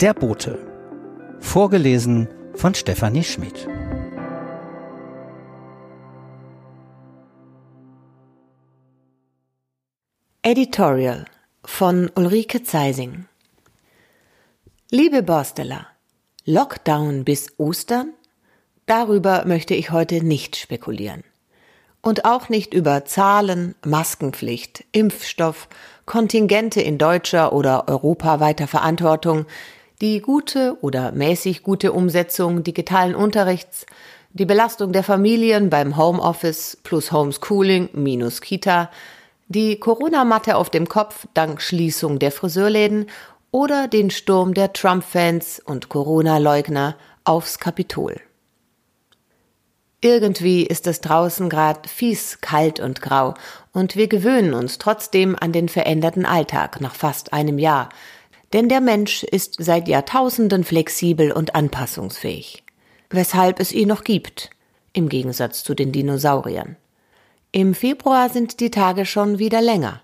Der Bote. Vorgelesen von Stefanie Schmidt. Editorial von Ulrike Zeising Liebe Borsteller, Lockdown bis Ostern? Darüber möchte ich heute nicht spekulieren. Und auch nicht über Zahlen, Maskenpflicht, Impfstoff, Kontingente in deutscher oder europaweiter Verantwortung, die gute oder mäßig gute Umsetzung digitalen Unterrichts, die Belastung der Familien beim Homeoffice plus Homeschooling minus Kita, die Corona-Matte auf dem Kopf dank Schließung der Friseurläden oder den Sturm der Trump-Fans und Corona-Leugner aufs Kapitol. Irgendwie ist es draußen grad fies, kalt und grau, und wir gewöhnen uns trotzdem an den veränderten Alltag nach fast einem Jahr, denn der Mensch ist seit Jahrtausenden flexibel und anpassungsfähig, weshalb es ihn noch gibt, im Gegensatz zu den Dinosauriern. Im Februar sind die Tage schon wieder länger.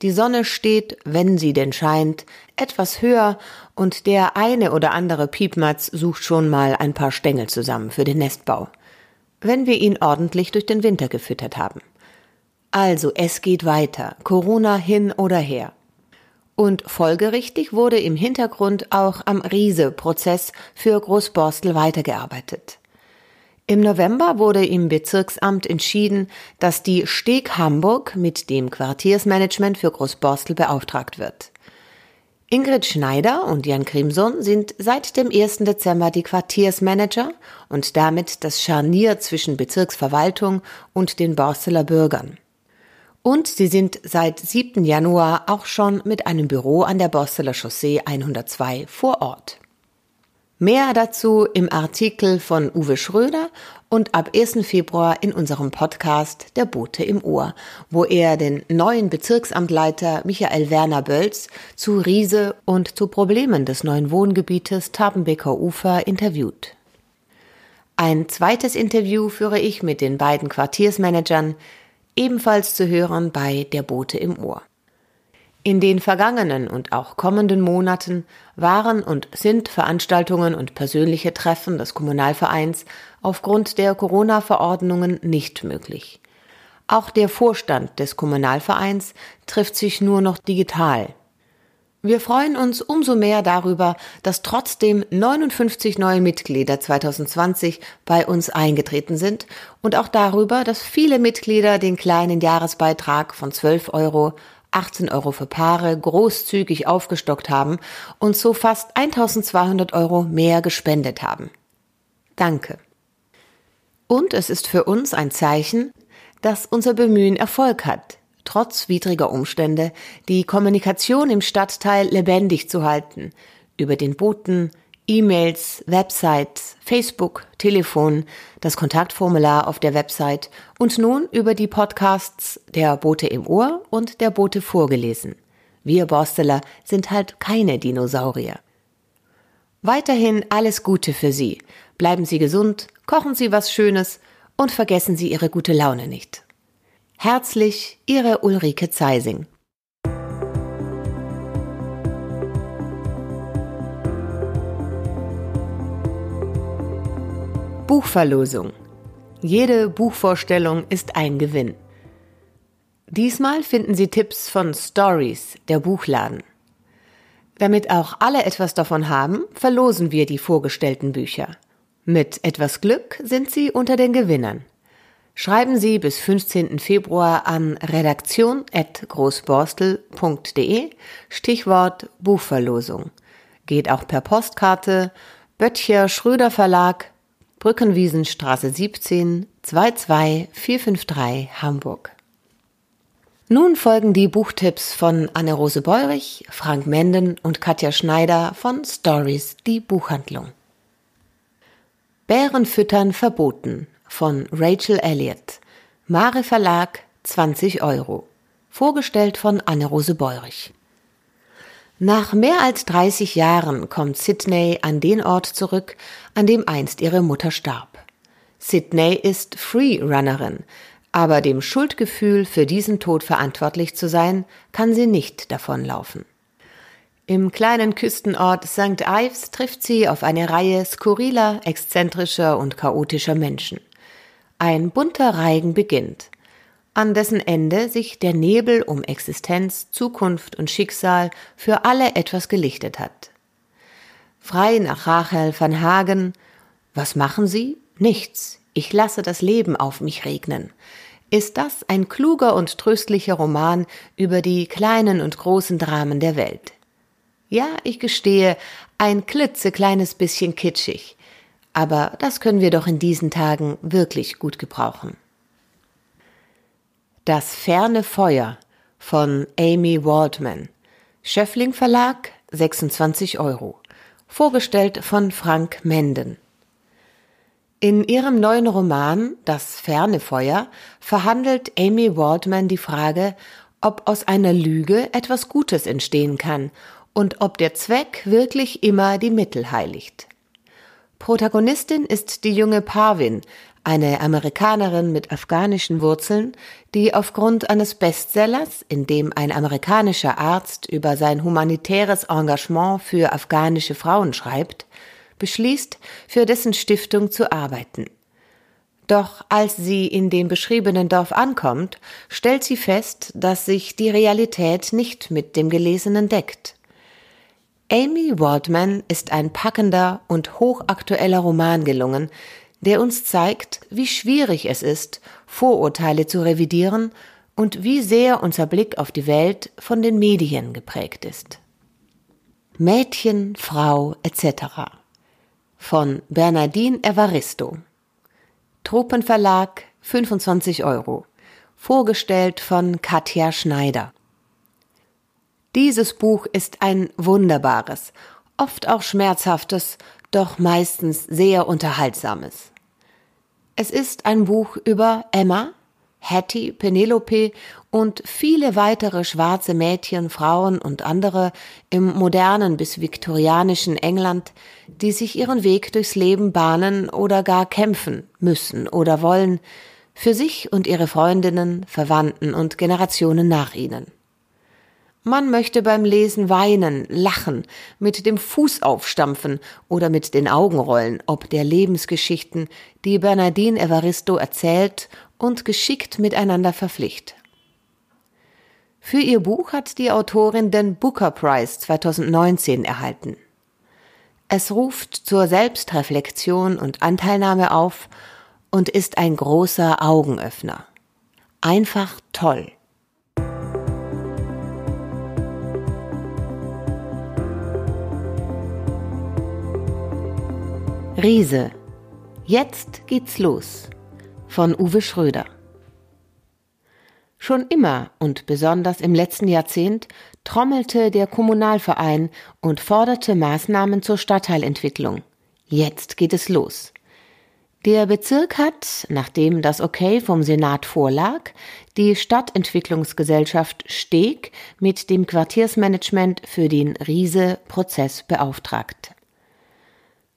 Die Sonne steht, wenn sie denn scheint, etwas höher und der eine oder andere Piepmatz sucht schon mal ein paar Stängel zusammen für den Nestbau wenn wir ihn ordentlich durch den Winter gefüttert haben. Also es geht weiter, Corona hin oder her. Und folgerichtig wurde im Hintergrund auch am Riese-Prozess für Großborstel weitergearbeitet. Im November wurde im Bezirksamt entschieden, dass die Steg Hamburg mit dem Quartiersmanagement für Großborstel beauftragt wird. Ingrid Schneider und Jan Grimson sind seit dem 1. Dezember die Quartiersmanager und damit das Scharnier zwischen Bezirksverwaltung und den Borsteler Bürgern. Und sie sind seit 7. Januar auch schon mit einem Büro an der Borsteler Chaussee 102 vor Ort. Mehr dazu im Artikel von Uwe Schröder und ab 1. Februar in unserem Podcast Der Bote im Ohr, wo er den neuen Bezirksamtleiter Michael Werner Bölz zu Riese und zu Problemen des neuen Wohngebietes Tabenbecker Ufer interviewt. Ein zweites Interview führe ich mit den beiden Quartiersmanagern, ebenfalls zu hören bei Der Bote im Ohr. In den vergangenen und auch kommenden Monaten waren und sind Veranstaltungen und persönliche Treffen des Kommunalvereins aufgrund der Corona-Verordnungen nicht möglich. Auch der Vorstand des Kommunalvereins trifft sich nur noch digital. Wir freuen uns umso mehr darüber, dass trotzdem 59 neue Mitglieder 2020 bei uns eingetreten sind und auch darüber, dass viele Mitglieder den kleinen Jahresbeitrag von 12 Euro 18 Euro für Paare großzügig aufgestockt haben und so fast 1200 Euro mehr gespendet haben. Danke. Und es ist für uns ein Zeichen, dass unser Bemühen Erfolg hat, trotz widriger Umstände die Kommunikation im Stadtteil lebendig zu halten, über den Boten, E-Mails, Website, Facebook, Telefon, das Kontaktformular auf der Website und nun über die Podcasts der Bote im Ohr und der Bote vorgelesen. Wir Borsteler sind halt keine Dinosaurier. Weiterhin alles Gute für Sie. Bleiben Sie gesund, kochen Sie was Schönes und vergessen Sie Ihre gute Laune nicht. Herzlich, Ihre Ulrike Zeising. Buchverlosung. Jede Buchvorstellung ist ein Gewinn. Diesmal finden Sie Tipps von Stories, der Buchladen. Damit auch alle etwas davon haben, verlosen wir die vorgestellten Bücher. Mit etwas Glück sind Sie unter den Gewinnern. Schreiben Sie bis 15. Februar an redaktion.großborstel.de Stichwort Buchverlosung. Geht auch per Postkarte Böttcher Schröder Verlag Brückenwiesenstraße 17 22453 Hamburg. Nun folgen die Buchtipps von Anne-Rose Beurich, Frank Menden und Katja Schneider von Stories, die Buchhandlung. Bären füttern verboten von Rachel Elliott. Mare Verlag 20 Euro. Vorgestellt von Anne-Rose Beurich. Nach mehr als 30 Jahren kommt Sydney an den Ort zurück, an dem einst ihre Mutter starb. Sydney ist Freerunnerin, aber dem Schuldgefühl für diesen Tod verantwortlich zu sein, kann sie nicht davonlaufen. Im kleinen Küstenort St. Ives trifft sie auf eine Reihe skurriler, exzentrischer und chaotischer Menschen. Ein bunter Reigen beginnt, an dessen Ende sich der Nebel um Existenz, Zukunft und Schicksal für alle etwas gelichtet hat. Frei nach Rachel van Hagen, was machen Sie? Nichts. Ich lasse das Leben auf mich regnen ist das ein kluger und tröstlicher Roman über die kleinen und großen Dramen der Welt. Ja, ich gestehe, ein klitzekleines bisschen kitschig. Aber das können wir doch in diesen Tagen wirklich gut gebrauchen. Das ferne Feuer von Amy Waldman. Schöffling Verlag, 26 Euro. Vorgestellt von Frank Menden. In ihrem neuen Roman Das ferne Feuer verhandelt Amy Waldman die Frage, ob aus einer Lüge etwas Gutes entstehen kann und ob der Zweck wirklich immer die Mittel heiligt. Protagonistin ist die junge Parvin, eine Amerikanerin mit afghanischen Wurzeln, die aufgrund eines Bestsellers, in dem ein amerikanischer Arzt über sein humanitäres Engagement für afghanische Frauen schreibt, beschließt, für dessen Stiftung zu arbeiten. Doch als sie in dem beschriebenen Dorf ankommt, stellt sie fest, dass sich die Realität nicht mit dem Gelesenen deckt. Amy Waldman ist ein packender und hochaktueller Roman gelungen, der uns zeigt, wie schwierig es ist, Vorurteile zu revidieren und wie sehr unser Blick auf die Welt von den Medien geprägt ist. Mädchen, Frau etc. von Bernardine Evaristo. Tropenverlag 25 Euro. Vorgestellt von Katja Schneider. Dieses Buch ist ein wunderbares, oft auch schmerzhaftes, doch meistens sehr unterhaltsames. Es ist ein Buch über Emma, Hattie, Penelope und viele weitere schwarze Mädchen, Frauen und andere im modernen bis viktorianischen England, die sich ihren Weg durchs Leben bahnen oder gar kämpfen müssen oder wollen, für sich und ihre Freundinnen, Verwandten und Generationen nach ihnen. Man möchte beim Lesen weinen, lachen, mit dem Fuß aufstampfen oder mit den Augen rollen, ob der Lebensgeschichten, die Bernardine Evaristo erzählt und geschickt miteinander verpflicht. Für ihr Buch hat die Autorin den Booker Prize 2019 erhalten. Es ruft zur Selbstreflexion und Anteilnahme auf und ist ein großer Augenöffner. Einfach toll. Riese. Jetzt geht's los. Von Uwe Schröder. Schon immer und besonders im letzten Jahrzehnt trommelte der Kommunalverein und forderte Maßnahmen zur Stadtteilentwicklung. Jetzt geht es los. Der Bezirk hat, nachdem das Okay vom Senat vorlag, die Stadtentwicklungsgesellschaft Steg mit dem Quartiersmanagement für den Riese-Prozess beauftragt.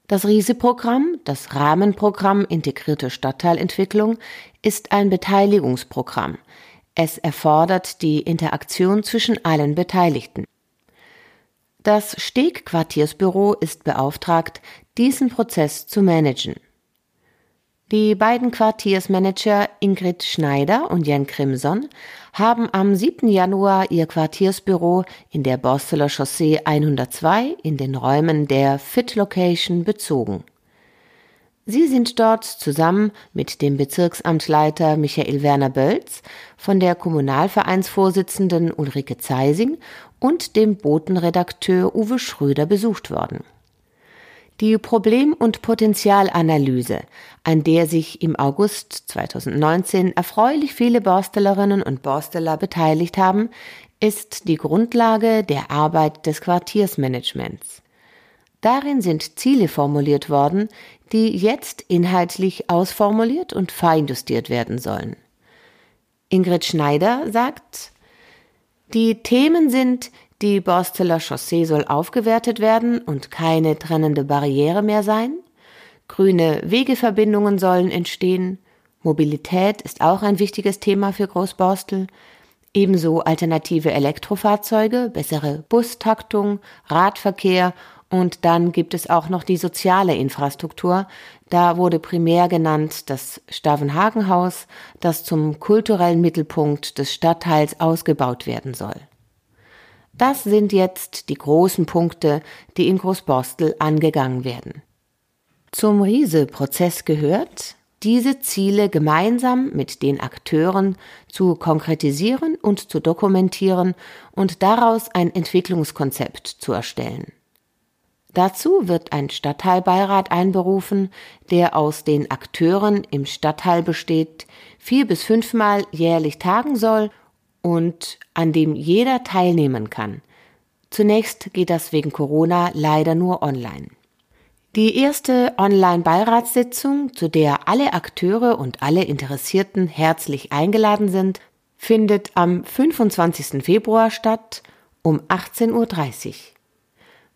Das RISE-Programm, das Rahmenprogramm Integrierte Stadtteilentwicklung, ist ein Beteiligungsprogramm. Es erfordert die Interaktion zwischen allen Beteiligten. Das Steg-Quartiersbüro ist beauftragt, diesen Prozess zu managen. Die beiden Quartiersmanager Ingrid Schneider und Jan Crimson haben am 7. Januar ihr Quartiersbüro in der Borsteler Chaussee 102 in den Räumen der Fit Location bezogen. Sie sind dort zusammen mit dem Bezirksamtleiter Michael Werner Bölz, von der Kommunalvereinsvorsitzenden Ulrike Zeising und dem Botenredakteur Uwe Schröder besucht worden. Die Problem- und Potenzialanalyse, an der sich im August 2019 erfreulich viele Borstellerinnen und Borsteller beteiligt haben, ist die Grundlage der Arbeit des Quartiersmanagements. Darin sind Ziele formuliert worden, die jetzt inhaltlich ausformuliert und feinjustiert werden sollen. Ingrid Schneider sagt, die Themen sind die Borsteler Chaussee soll aufgewertet werden und keine trennende Barriere mehr sein. Grüne Wegeverbindungen sollen entstehen. Mobilität ist auch ein wichtiges Thema für Großborstel. ebenso alternative Elektrofahrzeuge, bessere Bustaktung, Radverkehr und dann gibt es auch noch die soziale Infrastruktur. Da wurde primär genannt das Stavenhagenhaus, das zum kulturellen Mittelpunkt des Stadtteils ausgebaut werden soll. Das sind jetzt die großen Punkte, die in Großborstel angegangen werden. Zum Riese-Prozess gehört, diese Ziele gemeinsam mit den Akteuren zu konkretisieren und zu dokumentieren und daraus ein Entwicklungskonzept zu erstellen. Dazu wird ein Stadtteilbeirat einberufen, der aus den Akteuren im Stadtteil besteht, vier bis fünfmal jährlich tagen soll und an dem jeder teilnehmen kann. Zunächst geht das wegen Corona leider nur online. Die erste Online-Beiratssitzung, zu der alle Akteure und alle Interessierten herzlich eingeladen sind, findet am 25. Februar statt um 18.30 Uhr.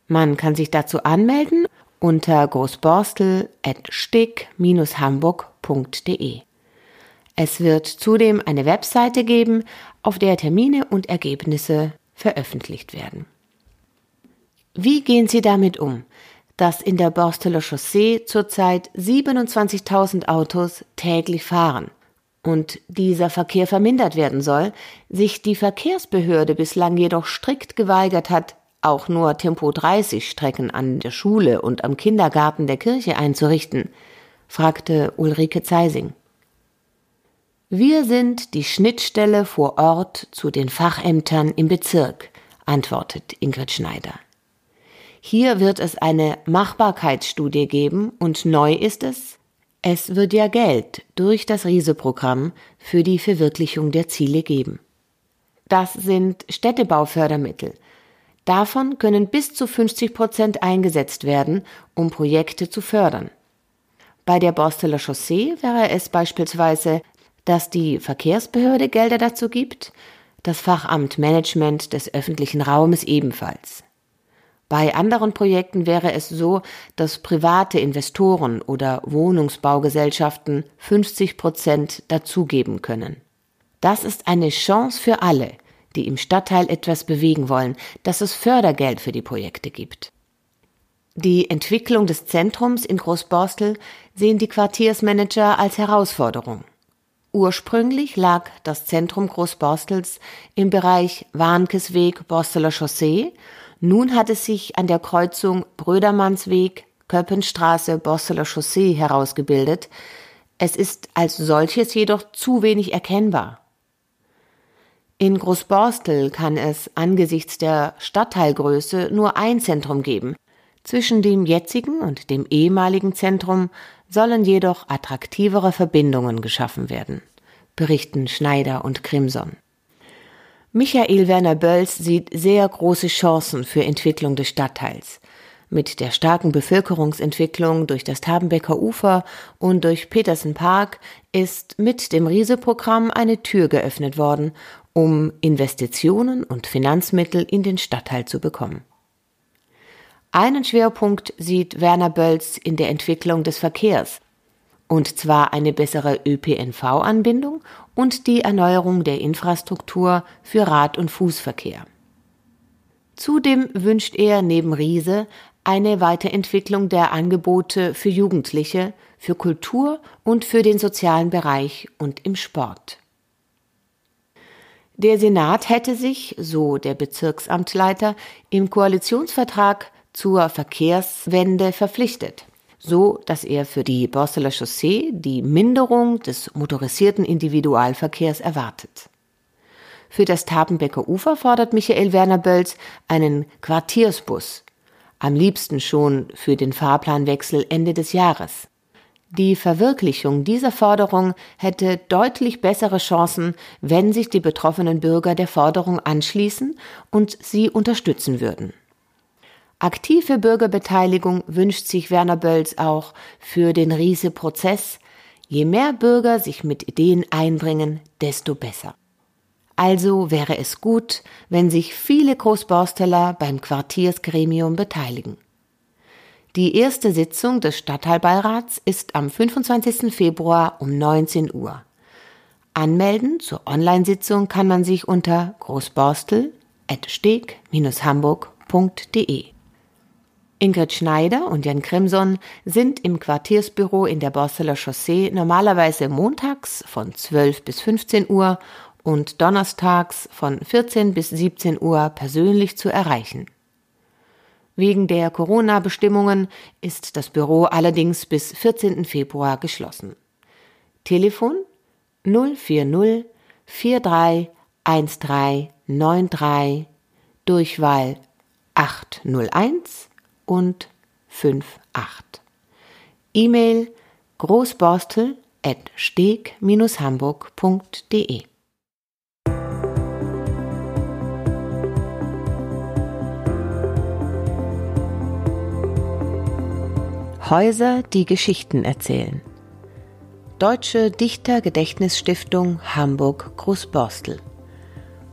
Man kann sich dazu anmelden unter großborstel.stick-hamburg.de. Es wird zudem eine Webseite geben, auf der Termine und Ergebnisse veröffentlicht werden. Wie gehen Sie damit um, dass in der Borsteler Chaussee zurzeit 27.000 Autos täglich fahren und dieser Verkehr vermindert werden soll, sich die Verkehrsbehörde bislang jedoch strikt geweigert hat, auch nur Tempo 30 Strecken an der Schule und am Kindergarten der Kirche einzurichten? fragte Ulrike Zeising. Wir sind die Schnittstelle vor Ort zu den Fachämtern im Bezirk, antwortet Ingrid Schneider. Hier wird es eine Machbarkeitsstudie geben und neu ist es, es wird ja Geld durch das Riese-Programm für die Verwirklichung der Ziele geben. Das sind Städtebaufördermittel, Davon können bis zu 50 Prozent eingesetzt werden, um Projekte zu fördern. Bei der Borsteler Chaussee wäre es beispielsweise, dass die Verkehrsbehörde Gelder dazu gibt, das Fachamt Management des öffentlichen Raumes ebenfalls. Bei anderen Projekten wäre es so, dass private Investoren oder Wohnungsbaugesellschaften 50 Prozent dazugeben können. Das ist eine Chance für alle, die im Stadtteil etwas bewegen wollen, dass es Fördergeld für die Projekte gibt. Die Entwicklung des Zentrums in Großborstel sehen die Quartiersmanager als Herausforderung. Ursprünglich lag das Zentrum Großborstels im Bereich Warnkesweg, Borsteler Chaussee. Nun hat es sich an der Kreuzung Brödermannsweg, Köppenstraße, Borsteler Chaussee herausgebildet. Es ist als solches jedoch zu wenig erkennbar. In Großborstel kann es angesichts der Stadtteilgröße nur ein Zentrum geben. Zwischen dem jetzigen und dem ehemaligen Zentrum sollen jedoch attraktivere Verbindungen geschaffen werden, berichten Schneider und Crimson. Michael Werner Bölls sieht sehr große Chancen für Entwicklung des Stadtteils. Mit der starken Bevölkerungsentwicklung durch das Tabenbecker Ufer und durch Petersen Park ist mit dem Riese-Programm eine Tür geöffnet worden um Investitionen und Finanzmittel in den Stadtteil zu bekommen. Einen Schwerpunkt sieht Werner Bölz in der Entwicklung des Verkehrs, und zwar eine bessere ÖPNV-Anbindung und die Erneuerung der Infrastruktur für Rad- und Fußverkehr. Zudem wünscht er neben Riese eine Weiterentwicklung der Angebote für Jugendliche, für Kultur und für den sozialen Bereich und im Sport. Der Senat hätte sich, so der Bezirksamtleiter, im Koalitionsvertrag zur Verkehrswende verpflichtet, so dass er für die Borsteler Chaussee die Minderung des motorisierten Individualverkehrs erwartet. Für das Tapenbecker Ufer fordert Michael Werner Bölz einen Quartiersbus, am liebsten schon für den Fahrplanwechsel Ende des Jahres. Die Verwirklichung dieser Forderung hätte deutlich bessere Chancen, wenn sich die betroffenen Bürger der Forderung anschließen und sie unterstützen würden. Aktive Bürgerbeteiligung wünscht sich Werner Bölz auch für den Riese-Prozess. Je mehr Bürger sich mit Ideen einbringen, desto besser. Also wäre es gut, wenn sich viele Großborsteller beim Quartiersgremium beteiligen. Die erste Sitzung des Stadtteilbeirats ist am 25. Februar um 19 Uhr. Anmelden zur Online-Sitzung kann man sich unter großborstel.steg-hamburg.de. Ingrid Schneider und Jan Krimson sind im Quartiersbüro in der Borsteler Chaussee normalerweise montags von 12 bis 15 Uhr und donnerstags von 14 bis 17 Uhr persönlich zu erreichen. Wegen der Corona-Bestimmungen ist das Büro allerdings bis 14. Februar geschlossen. Telefon 040 43 13 93 Durchwahl 801 und 58. E-Mail großborstel at steg-hamburg.de Häuser, die Geschichten erzählen. Deutsche Dichtergedächtnisstiftung Hamburg Großborstel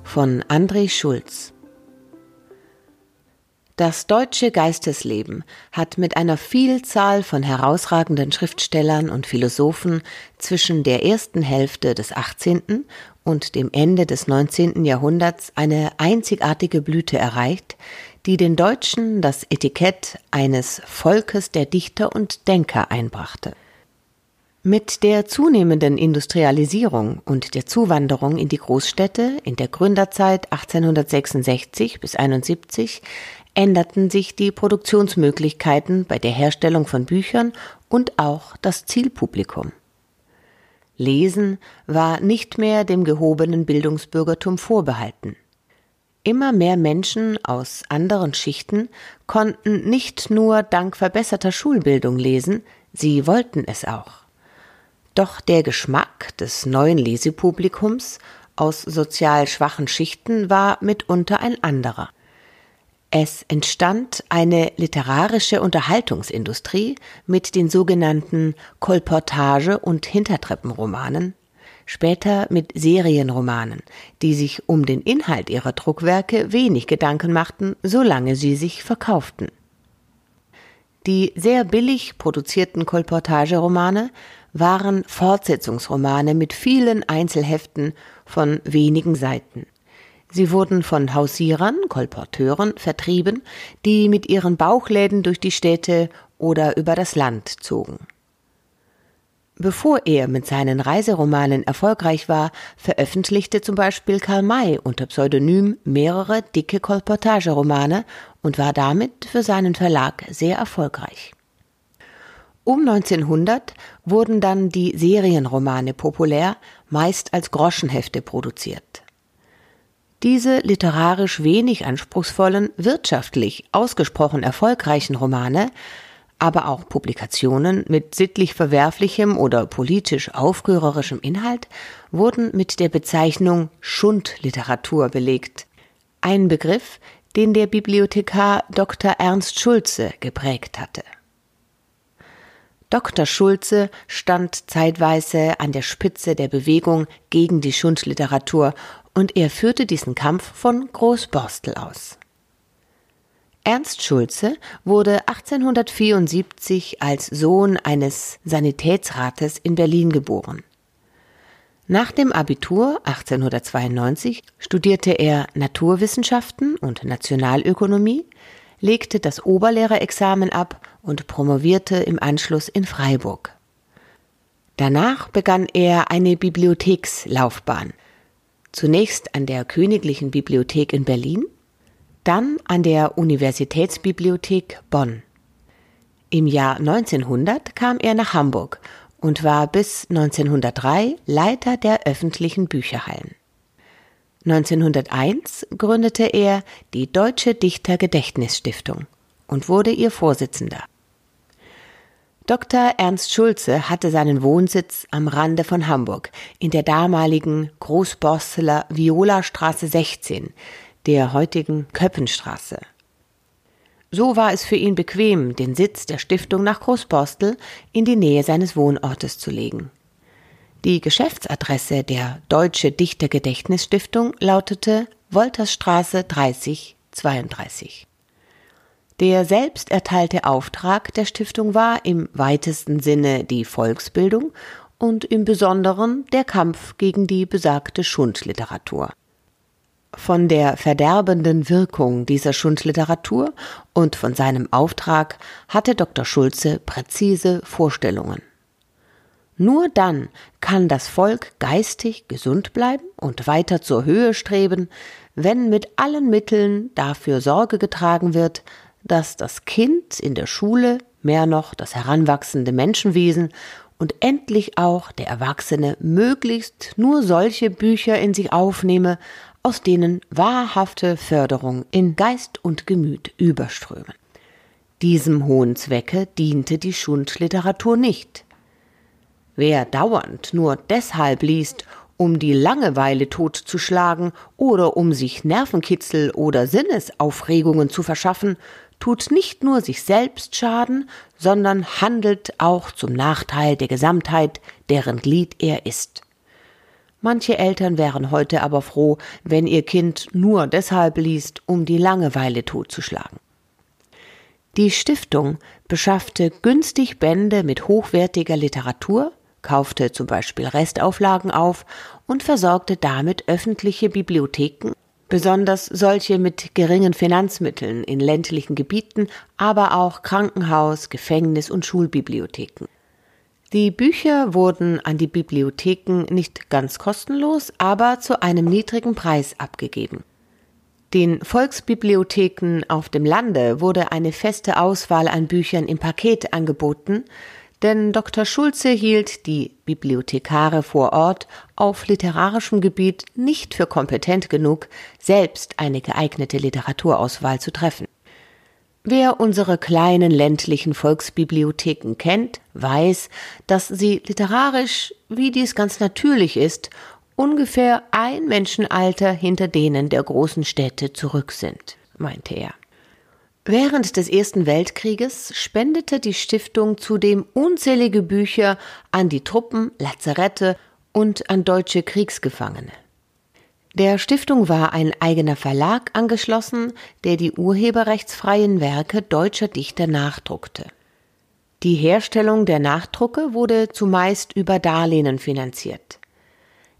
von André Schulz Das deutsche Geistesleben hat mit einer Vielzahl von herausragenden Schriftstellern und Philosophen zwischen der ersten Hälfte des 18. und dem Ende des 19. Jahrhunderts eine einzigartige Blüte erreicht, die den Deutschen das Etikett eines Volkes der Dichter und Denker einbrachte. Mit der zunehmenden Industrialisierung und der Zuwanderung in die Großstädte in der Gründerzeit 1866 bis 71 änderten sich die Produktionsmöglichkeiten bei der Herstellung von Büchern und auch das Zielpublikum. Lesen war nicht mehr dem gehobenen Bildungsbürgertum vorbehalten. Immer mehr Menschen aus anderen Schichten konnten nicht nur dank verbesserter Schulbildung lesen, sie wollten es auch. Doch der Geschmack des neuen Lesepublikums aus sozial schwachen Schichten war mitunter ein anderer. Es entstand eine literarische Unterhaltungsindustrie mit den sogenannten Kolportage- und Hintertreppenromanen, später mit Serienromanen, die sich um den Inhalt ihrer Druckwerke wenig Gedanken machten, solange sie sich verkauften. Die sehr billig produzierten Kolportageromane waren Fortsetzungsromane mit vielen Einzelheften von wenigen Seiten. Sie wurden von Hausierern, Kolporteuren vertrieben, die mit ihren Bauchläden durch die Städte oder über das Land zogen. Bevor er mit seinen Reiseromanen erfolgreich war, veröffentlichte zum Beispiel Karl May unter Pseudonym mehrere dicke Kolportageromane und war damit für seinen Verlag sehr erfolgreich. Um 1900 wurden dann die Serienromane populär, meist als Groschenhefte produziert. Diese literarisch wenig anspruchsvollen, wirtschaftlich ausgesprochen erfolgreichen Romane, aber auch Publikationen mit sittlich verwerflichem oder politisch aufrührerischem Inhalt wurden mit der Bezeichnung Schundliteratur belegt. Ein Begriff, den der Bibliothekar Dr. Ernst Schulze geprägt hatte. Dr. Schulze stand zeitweise an der Spitze der Bewegung gegen die Schundliteratur und er führte diesen Kampf von Großborstel aus. Ernst Schulze wurde 1874 als Sohn eines Sanitätsrates in Berlin geboren. Nach dem Abitur 1892 studierte er Naturwissenschaften und Nationalökonomie, legte das Oberlehrerexamen ab und promovierte im Anschluss in Freiburg. Danach begann er eine Bibliothekslaufbahn. Zunächst an der Königlichen Bibliothek in Berlin, dann an der Universitätsbibliothek Bonn. Im Jahr 1900 kam er nach Hamburg und war bis 1903 Leiter der öffentlichen Bücherhallen. 1901 gründete er die Deutsche Dichtergedächtnisstiftung und wurde ihr Vorsitzender. Dr. Ernst Schulze hatte seinen Wohnsitz am Rande von Hamburg in der damaligen Großborsteler Violastraße 16, der heutigen Köppenstraße. So war es für ihn bequem, den Sitz der Stiftung nach Großborstel in die Nähe seines Wohnortes zu legen. Die Geschäftsadresse der Deutsche Dichtergedächtnisstiftung lautete Woltersstraße 30 32. Der selbst erteilte Auftrag der Stiftung war im weitesten Sinne die Volksbildung und im Besonderen der Kampf gegen die besagte Schundliteratur. Von der verderbenden Wirkung dieser Schundliteratur und von seinem Auftrag hatte Dr. Schulze präzise Vorstellungen. Nur dann kann das Volk geistig gesund bleiben und weiter zur Höhe streben, wenn mit allen Mitteln dafür Sorge getragen wird, dass das Kind in der Schule, mehr noch das heranwachsende Menschenwesen und endlich auch der Erwachsene möglichst nur solche Bücher in sich aufnehme, aus denen wahrhafte Förderung in Geist und Gemüt überströmen. Diesem hohen Zwecke diente die Schundliteratur nicht. Wer dauernd nur deshalb liest, um die Langeweile totzuschlagen oder um sich Nervenkitzel oder Sinnesaufregungen zu verschaffen, tut nicht nur sich selbst Schaden, sondern handelt auch zum Nachteil der Gesamtheit, deren Glied er ist. Manche Eltern wären heute aber froh, wenn ihr Kind nur deshalb liest, um die Langeweile totzuschlagen. Die Stiftung beschaffte günstig Bände mit hochwertiger Literatur, kaufte zum Beispiel Restauflagen auf und versorgte damit öffentliche Bibliotheken, besonders solche mit geringen Finanzmitteln in ländlichen Gebieten, aber auch Krankenhaus, Gefängnis und Schulbibliotheken. Die Bücher wurden an die Bibliotheken nicht ganz kostenlos, aber zu einem niedrigen Preis abgegeben. Den Volksbibliotheken auf dem Lande wurde eine feste Auswahl an Büchern im Paket angeboten, denn Dr. Schulze hielt die Bibliothekare vor Ort auf literarischem Gebiet nicht für kompetent genug, selbst eine geeignete Literaturauswahl zu treffen. Wer unsere kleinen ländlichen Volksbibliotheken kennt, weiß, dass sie literarisch, wie dies ganz natürlich ist, ungefähr ein Menschenalter hinter denen der großen Städte zurück sind, meinte er. Während des Ersten Weltkrieges spendete die Stiftung zudem unzählige Bücher an die Truppen, Lazarette und an deutsche Kriegsgefangene. Der Stiftung war ein eigener Verlag angeschlossen, der die urheberrechtsfreien Werke deutscher Dichter nachdruckte. Die Herstellung der Nachdrucke wurde zumeist über Darlehen finanziert.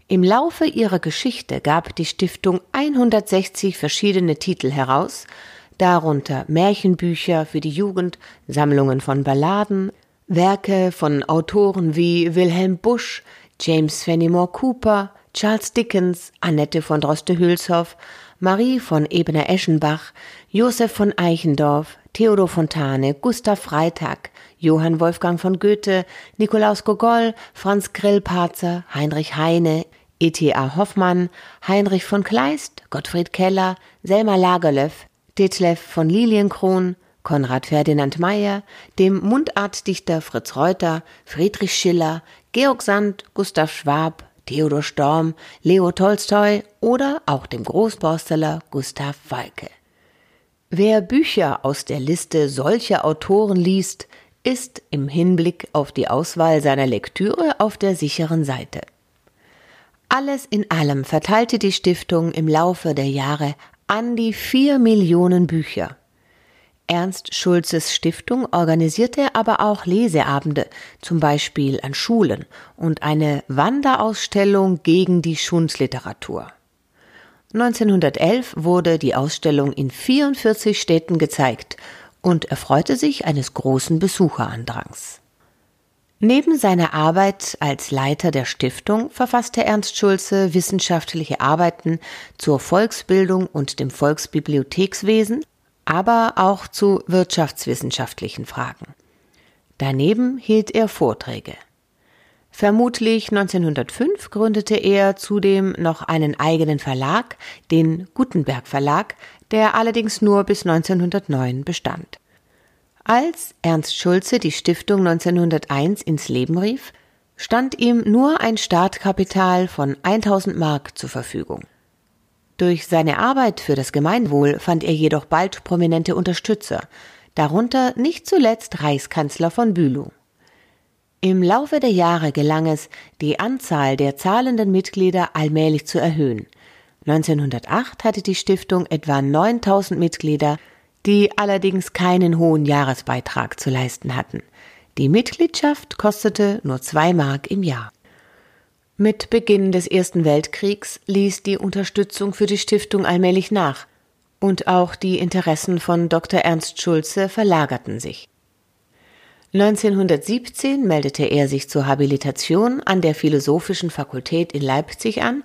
Im Laufe ihrer Geschichte gab die Stiftung 160 verschiedene Titel heraus, darunter Märchenbücher für die Jugend, Sammlungen von Balladen, Werke von Autoren wie Wilhelm Busch, James Fenimore Cooper, Charles Dickens, Annette von Droste-Hülshoff, Marie von Ebener-Eschenbach, Josef von Eichendorff, Theodor Fontane, Gustav Freitag, Johann Wolfgang von Goethe, Nikolaus Gogol, Franz Grillparzer, Heinrich Heine, E.T.A. Hoffmann, Heinrich von Kleist, Gottfried Keller, Selma Lagerlöf, Detlef von Lilienkron, Konrad Ferdinand Meyer, dem Mundartdichter Fritz Reuter, Friedrich Schiller, Georg Sand, Gustav Schwab, Theodor Storm, Leo Tolstoi oder auch dem Großborsteller Gustav Walke. Wer Bücher aus der Liste solcher Autoren liest, ist im Hinblick auf die Auswahl seiner Lektüre auf der sicheren Seite. Alles in allem verteilte die Stiftung im Laufe der Jahre an die vier Millionen Bücher. Ernst Schulzes Stiftung organisierte aber auch Leseabende, zum Beispiel an Schulen, und eine Wanderausstellung gegen die Schundliteratur. 1911 wurde die Ausstellung in 44 Städten gezeigt und erfreute sich eines großen Besucherandrangs. Neben seiner Arbeit als Leiter der Stiftung verfasste Ernst Schulze wissenschaftliche Arbeiten zur Volksbildung und dem Volksbibliothekswesen aber auch zu wirtschaftswissenschaftlichen Fragen. Daneben hielt er Vorträge. Vermutlich 1905 gründete er zudem noch einen eigenen Verlag, den Gutenberg Verlag, der allerdings nur bis 1909 bestand. Als Ernst Schulze die Stiftung 1901 ins Leben rief, stand ihm nur ein Startkapital von 1000 Mark zur Verfügung. Durch seine Arbeit für das Gemeinwohl fand er jedoch bald prominente Unterstützer, darunter nicht zuletzt Reichskanzler von Bülow. Im Laufe der Jahre gelang es, die Anzahl der zahlenden Mitglieder allmählich zu erhöhen. 1908 hatte die Stiftung etwa 9000 Mitglieder, die allerdings keinen hohen Jahresbeitrag zu leisten hatten. Die Mitgliedschaft kostete nur zwei Mark im Jahr. Mit Beginn des Ersten Weltkriegs ließ die Unterstützung für die Stiftung allmählich nach, und auch die Interessen von Dr. Ernst Schulze verlagerten sich. 1917 meldete er sich zur Habilitation an der Philosophischen Fakultät in Leipzig an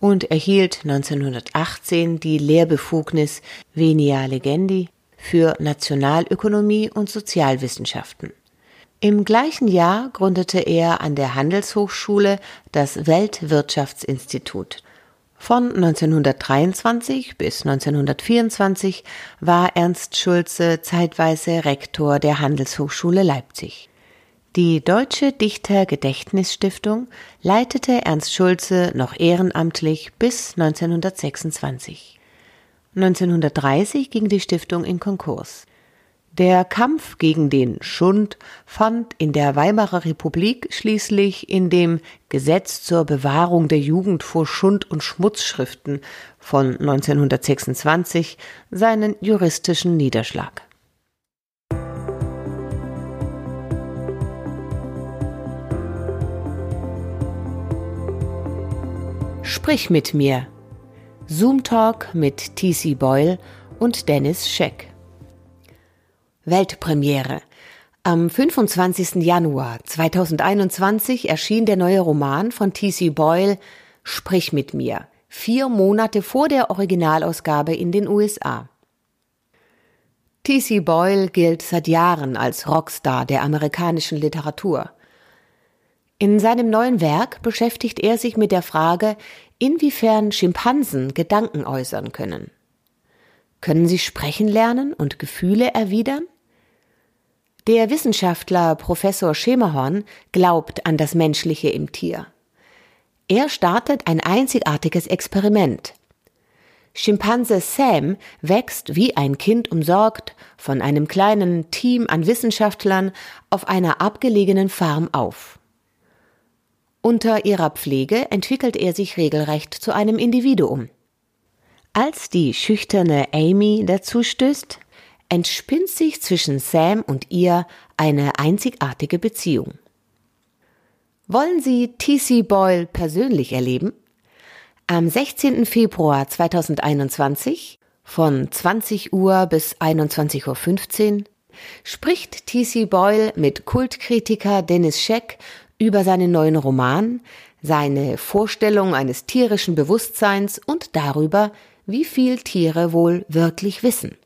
und erhielt 1918 die Lehrbefugnis Venia Legendi für Nationalökonomie und Sozialwissenschaften. Im gleichen Jahr gründete er an der Handelshochschule das Weltwirtschaftsinstitut von 1923 bis 1924 war Ernst Schulze zeitweise Rektor der Handelshochschule Leipzig. Die Deutsche Dichter-Gedächtnisstiftung leitete Ernst Schulze noch ehrenamtlich bis 1926. 1930 ging die Stiftung in Konkurs. Der Kampf gegen den Schund fand in der Weimarer Republik schließlich in dem Gesetz zur Bewahrung der Jugend vor Schund- und Schmutzschriften von 1926 seinen juristischen Niederschlag. Sprich mit mir. Zoom Talk mit TC Boyle und Dennis Scheck. Weltpremiere. Am 25. Januar 2021 erschien der neue Roman von T.C. Boyle Sprich mit mir, vier Monate vor der Originalausgabe in den USA. T.C. Boyle gilt seit Jahren als Rockstar der amerikanischen Literatur. In seinem neuen Werk beschäftigt er sich mit der Frage, inwiefern Schimpansen Gedanken äußern können. Können sie sprechen lernen und Gefühle erwidern? Der Wissenschaftler Professor Schemerhorn glaubt an das Menschliche im Tier. Er startet ein einzigartiges Experiment. Schimpanse Sam wächst wie ein Kind umsorgt von einem kleinen Team an Wissenschaftlern auf einer abgelegenen Farm auf. Unter ihrer Pflege entwickelt er sich regelrecht zu einem Individuum. Als die schüchterne Amy dazu stößt, entspinnt sich zwischen Sam und ihr eine einzigartige Beziehung. Wollen Sie TC Boyle persönlich erleben? Am 16. Februar 2021 von 20 Uhr bis 21.15 Uhr spricht TC Boyle mit Kultkritiker Dennis Scheck über seinen neuen Roman, seine Vorstellung eines tierischen Bewusstseins und darüber, wie viel Tiere wohl wirklich wissen.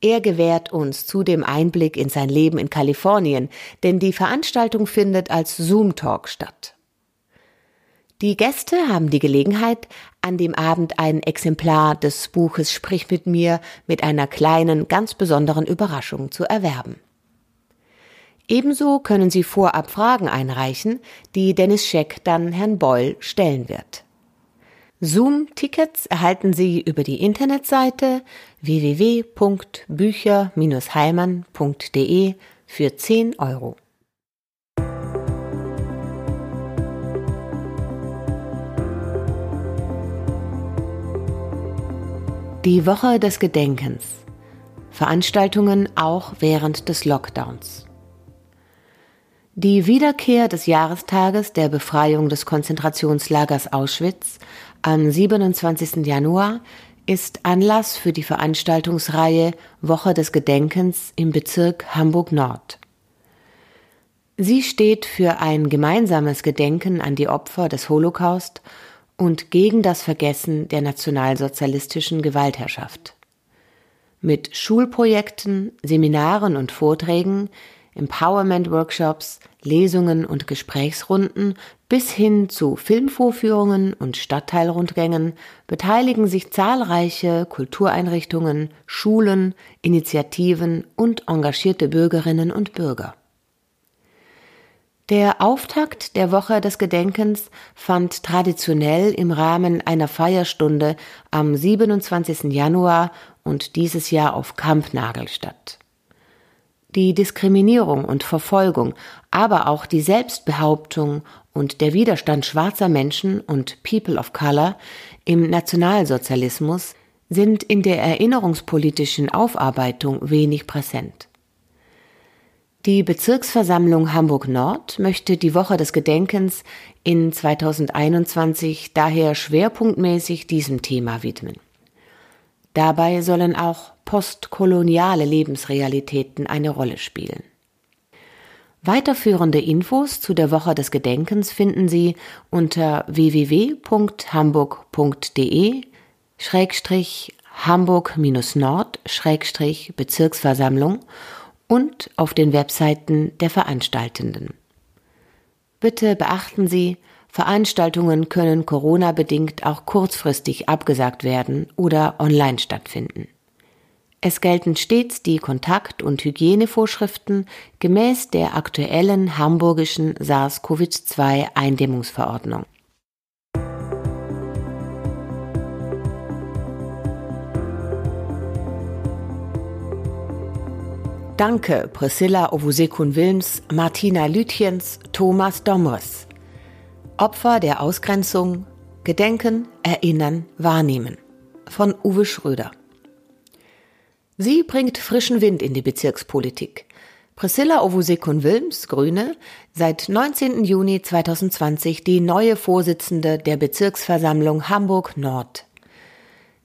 Er gewährt uns zudem Einblick in sein Leben in Kalifornien, denn die Veranstaltung findet als Zoom-Talk statt. Die Gäste haben die Gelegenheit, an dem Abend ein Exemplar des Buches Sprich mit mir mit einer kleinen, ganz besonderen Überraschung zu erwerben. Ebenso können Sie vorab Fragen einreichen, die Dennis Scheck dann Herrn Beul stellen wird. Zoom-Tickets erhalten Sie über die Internetseite www.bücher-heilmann.de für 10 Euro. Die Woche des Gedenkens. Veranstaltungen auch während des Lockdowns. Die Wiederkehr des Jahrestages der Befreiung des Konzentrationslagers Auschwitz am 27. Januar ist Anlass für die Veranstaltungsreihe Woche des Gedenkens im Bezirk Hamburg Nord. Sie steht für ein gemeinsames Gedenken an die Opfer des Holocaust und gegen das Vergessen der nationalsozialistischen Gewaltherrschaft. Mit Schulprojekten, Seminaren und Vorträgen Empowerment-Workshops, Lesungen und Gesprächsrunden bis hin zu Filmvorführungen und Stadtteilrundgängen beteiligen sich zahlreiche Kultureinrichtungen, Schulen, Initiativen und engagierte Bürgerinnen und Bürger. Der Auftakt der Woche des Gedenkens fand traditionell im Rahmen einer Feierstunde am 27. Januar und dieses Jahr auf Kampnagel statt. Die Diskriminierung und Verfolgung, aber auch die Selbstbehauptung und der Widerstand schwarzer Menschen und People of Color im Nationalsozialismus sind in der erinnerungspolitischen Aufarbeitung wenig präsent. Die Bezirksversammlung Hamburg Nord möchte die Woche des Gedenkens in 2021 daher schwerpunktmäßig diesem Thema widmen. Dabei sollen auch postkoloniale Lebensrealitäten eine Rolle spielen. Weiterführende Infos zu der Woche des Gedenkens finden Sie unter www.hamburg.de Schrägstrich Hamburg-Nord Bezirksversammlung und auf den Webseiten der Veranstaltenden. Bitte beachten Sie, Veranstaltungen können Corona-bedingt auch kurzfristig abgesagt werden oder online stattfinden. Es gelten stets die Kontakt- und Hygienevorschriften gemäß der aktuellen hamburgischen SARS-CoV-2-Eindämmungsverordnung. Danke Priscilla Ovusekun-Wilms, Martina Lütjens, Thomas Domres. Opfer der Ausgrenzung, Gedenken, Erinnern, Wahrnehmen. Von Uwe Schröder. Sie bringt frischen Wind in die Bezirkspolitik. Priscilla Ovusekun-Wilms, Grüne, seit 19. Juni 2020 die neue Vorsitzende der Bezirksversammlung Hamburg Nord.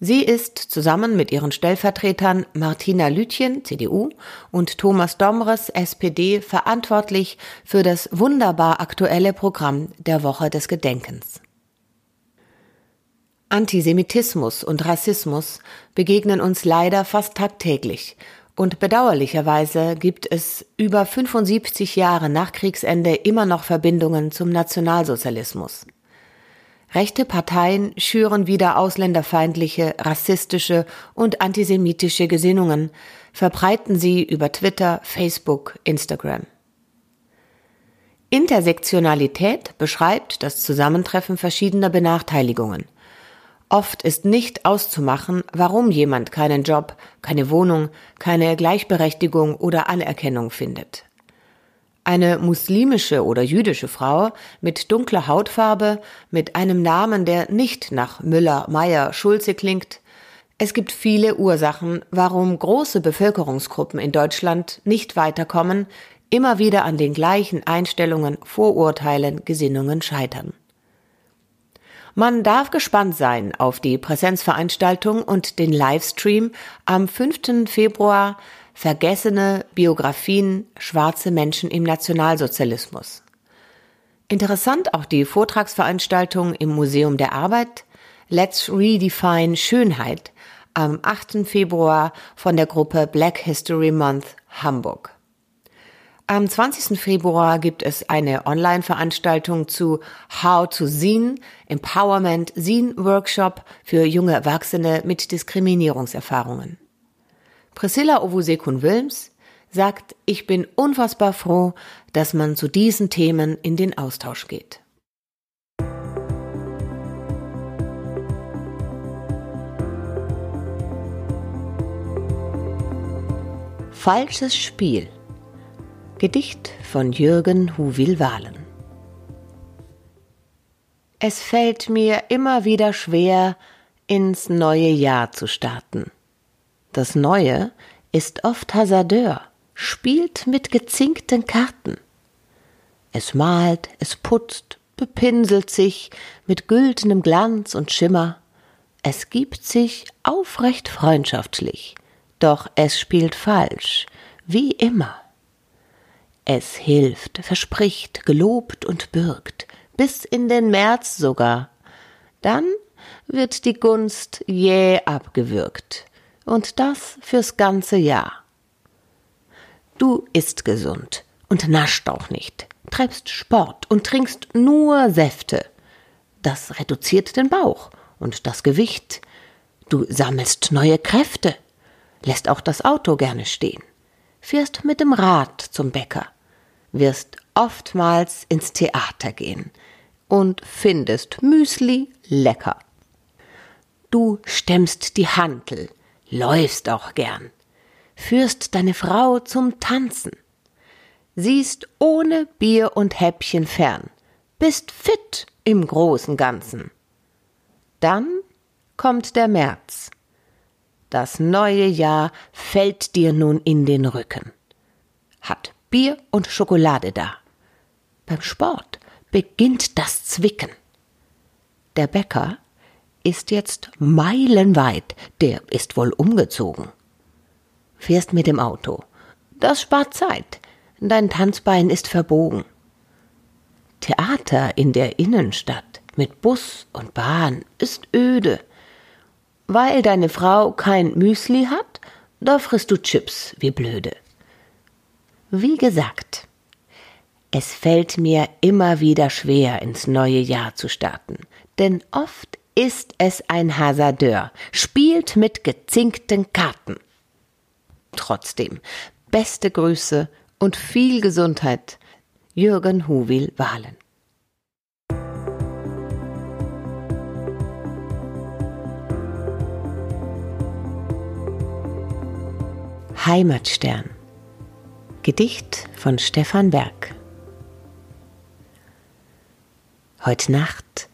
Sie ist zusammen mit ihren Stellvertretern Martina Lütjen, CDU, und Thomas Domres, SPD, verantwortlich für das wunderbar aktuelle Programm der Woche des Gedenkens. Antisemitismus und Rassismus begegnen uns leider fast tagtäglich, und bedauerlicherweise gibt es über 75 Jahre nach Kriegsende immer noch Verbindungen zum Nationalsozialismus. Rechte Parteien schüren wieder ausländerfeindliche, rassistische und antisemitische Gesinnungen, verbreiten sie über Twitter, Facebook, Instagram. Intersektionalität beschreibt das Zusammentreffen verschiedener Benachteiligungen. Oft ist nicht auszumachen, warum jemand keinen Job, keine Wohnung, keine Gleichberechtigung oder Anerkennung findet. Eine muslimische oder jüdische Frau mit dunkler Hautfarbe, mit einem Namen, der nicht nach Müller, Meyer, Schulze klingt. Es gibt viele Ursachen, warum große Bevölkerungsgruppen in Deutschland nicht weiterkommen, immer wieder an den gleichen Einstellungen, Vorurteilen, Gesinnungen scheitern. Man darf gespannt sein auf die Präsenzveranstaltung und den Livestream am 5. Februar Vergessene Biografien schwarze Menschen im Nationalsozialismus. Interessant auch die Vortragsveranstaltung im Museum der Arbeit Let's Redefine Schönheit am 8. Februar von der Gruppe Black History Month Hamburg. Am 20. Februar gibt es eine Online-Veranstaltung zu How to Zine, Empowerment Zine Workshop für junge Erwachsene mit Diskriminierungserfahrungen. Priscilla Ovusekun-Wilms sagt, ich bin unfassbar froh, dass man zu diesen Themen in den Austausch geht. Falsches Spiel Gedicht von Jürgen Huwil-Wahlen Es fällt mir immer wieder schwer, ins neue Jahr zu starten. Das Neue ist oft Hasardeur, spielt mit gezinkten Karten. Es malt, es putzt, bepinselt sich mit güldenem Glanz und Schimmer. Es gibt sich aufrecht freundschaftlich, doch es spielt falsch, wie immer. Es hilft, verspricht, gelobt und bürgt, bis in den März sogar. Dann wird die Gunst jäh abgewürgt und das fürs ganze Jahr. Du isst gesund und nascht auch nicht, treibst Sport und trinkst nur Säfte. Das reduziert den Bauch und das Gewicht. Du sammelst neue Kräfte, lässt auch das Auto gerne stehen, fährst mit dem Rad zum Bäcker, wirst oftmals ins Theater gehen und findest Müsli lecker. Du stemmst die Hantel, läufst auch gern, führst deine Frau zum Tanzen, siehst ohne Bier und Häppchen fern, bist fit im großen Ganzen. Dann kommt der März. Das neue Jahr fällt dir nun in den Rücken. Hat Bier und Schokolade da. Beim Sport beginnt das Zwicken. Der Bäcker ist jetzt meilenweit, der ist wohl umgezogen. Fährst mit dem Auto. Das spart Zeit. Dein Tanzbein ist verbogen. Theater in der Innenstadt mit Bus und Bahn ist öde. Weil deine Frau kein Müsli hat, da frisst du Chips wie blöde. Wie gesagt, es fällt mir immer wieder schwer, ins neue Jahr zu starten, denn oft ist es ein Hasardeur, spielt mit gezinkten Karten. Trotzdem, beste Grüße und viel Gesundheit, Jürgen Huwil Wahlen. Heimatstern Gedicht von Stefan Berg Heute Nacht